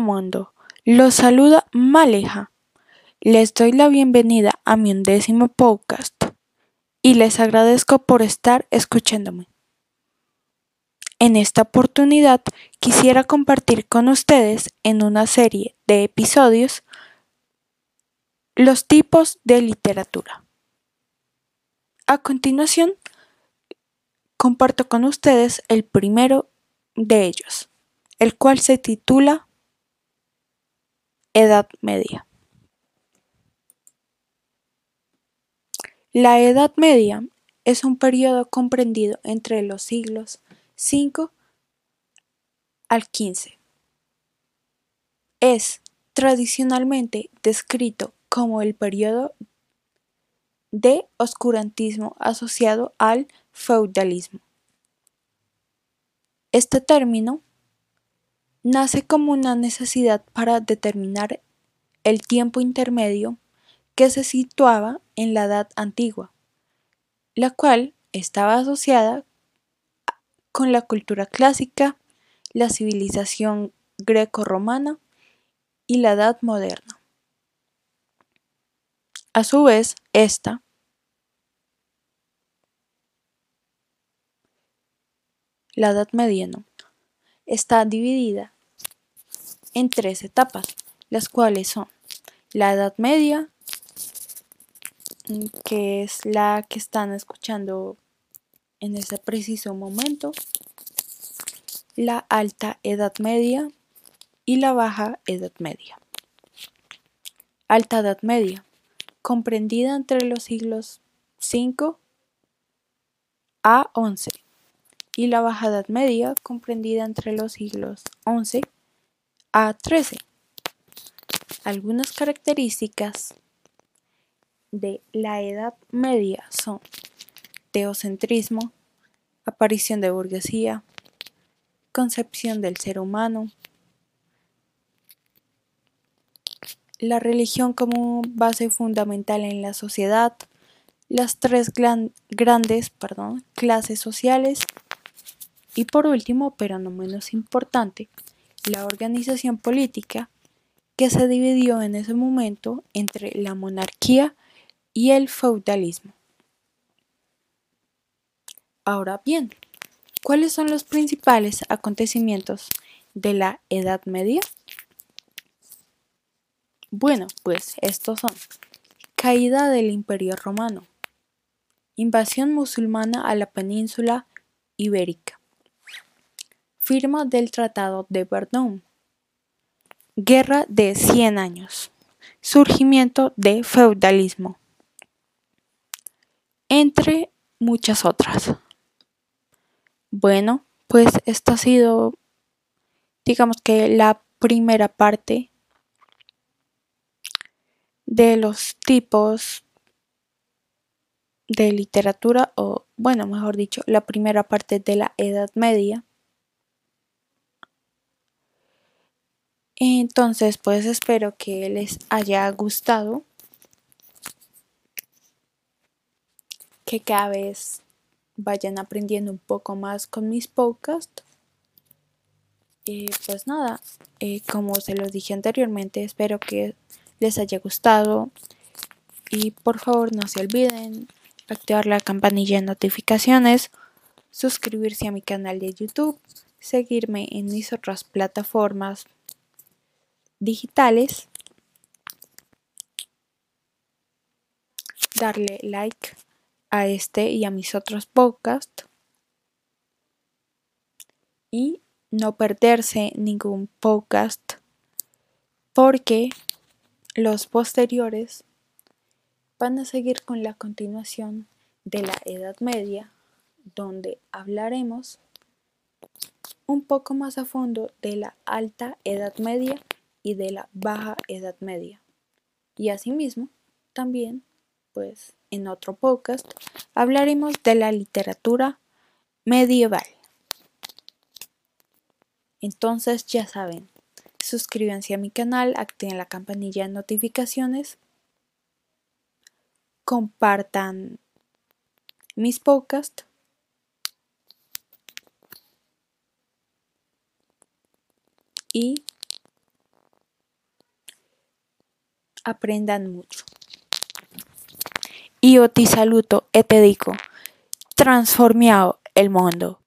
Mundo, los saluda Maleja. Les doy la bienvenida a mi undécimo podcast y les agradezco por estar escuchándome. En esta oportunidad quisiera compartir con ustedes en una serie de episodios los tipos de literatura. A continuación, comparto con ustedes el primero de ellos, el cual se titula Edad Media. La Edad Media es un periodo comprendido entre los siglos V al XV. Es tradicionalmente descrito como el periodo de oscurantismo asociado al feudalismo. Este término nace como una necesidad para determinar el tiempo intermedio que se situaba en la Edad Antigua, la cual estaba asociada con la cultura clásica, la civilización greco-romana y la Edad Moderna. A su vez, esta la Edad Media está dividida en tres etapas, las cuales son la Edad Media, que es la que están escuchando en ese preciso momento, la Alta Edad Media y la Baja Edad Media. Alta Edad Media, comprendida entre los siglos V a XI, y la Baja Edad Media, comprendida entre los siglos XI a XIII. Algunas características de la Edad Media son teocentrismo, aparición de burguesía, concepción del ser humano, la religión como base fundamental en la sociedad, las tres grandes clases sociales y por último, pero no menos importante, la organización política que se dividió en ese momento entre la monarquía y el feudalismo. Ahora bien, ¿cuáles son los principales acontecimientos de la Edad Media? Bueno, pues estos son caída del Imperio Romano, invasión musulmana a la península ibérica, Firma del Tratado de Verdun. Guerra de 100 años. Surgimiento de feudalismo. Entre muchas otras. Bueno, pues esta ha sido, digamos que la primera parte de los tipos de literatura o, bueno, mejor dicho, la primera parte de la Edad Media. Entonces, pues espero que les haya gustado, que cada vez vayan aprendiendo un poco más con mis podcasts. Y pues nada, eh, como se los dije anteriormente, espero que les haya gustado. Y por favor no se olviden activar la campanilla de notificaciones, suscribirse a mi canal de YouTube, seguirme en mis otras plataformas digitales, darle like a este y a mis otros podcasts y no perderse ningún podcast porque los posteriores van a seguir con la continuación de la Edad Media donde hablaremos un poco más a fondo de la Alta Edad Media y de la Baja Edad Media. Y asimismo, también, pues en otro podcast, hablaremos de la literatura medieval. Entonces ya saben, suscríbanse a mi canal, activen la campanilla de notificaciones, compartan mis podcasts y aprendan mucho. Io ti saluto e te dico, transformiamo el mundo.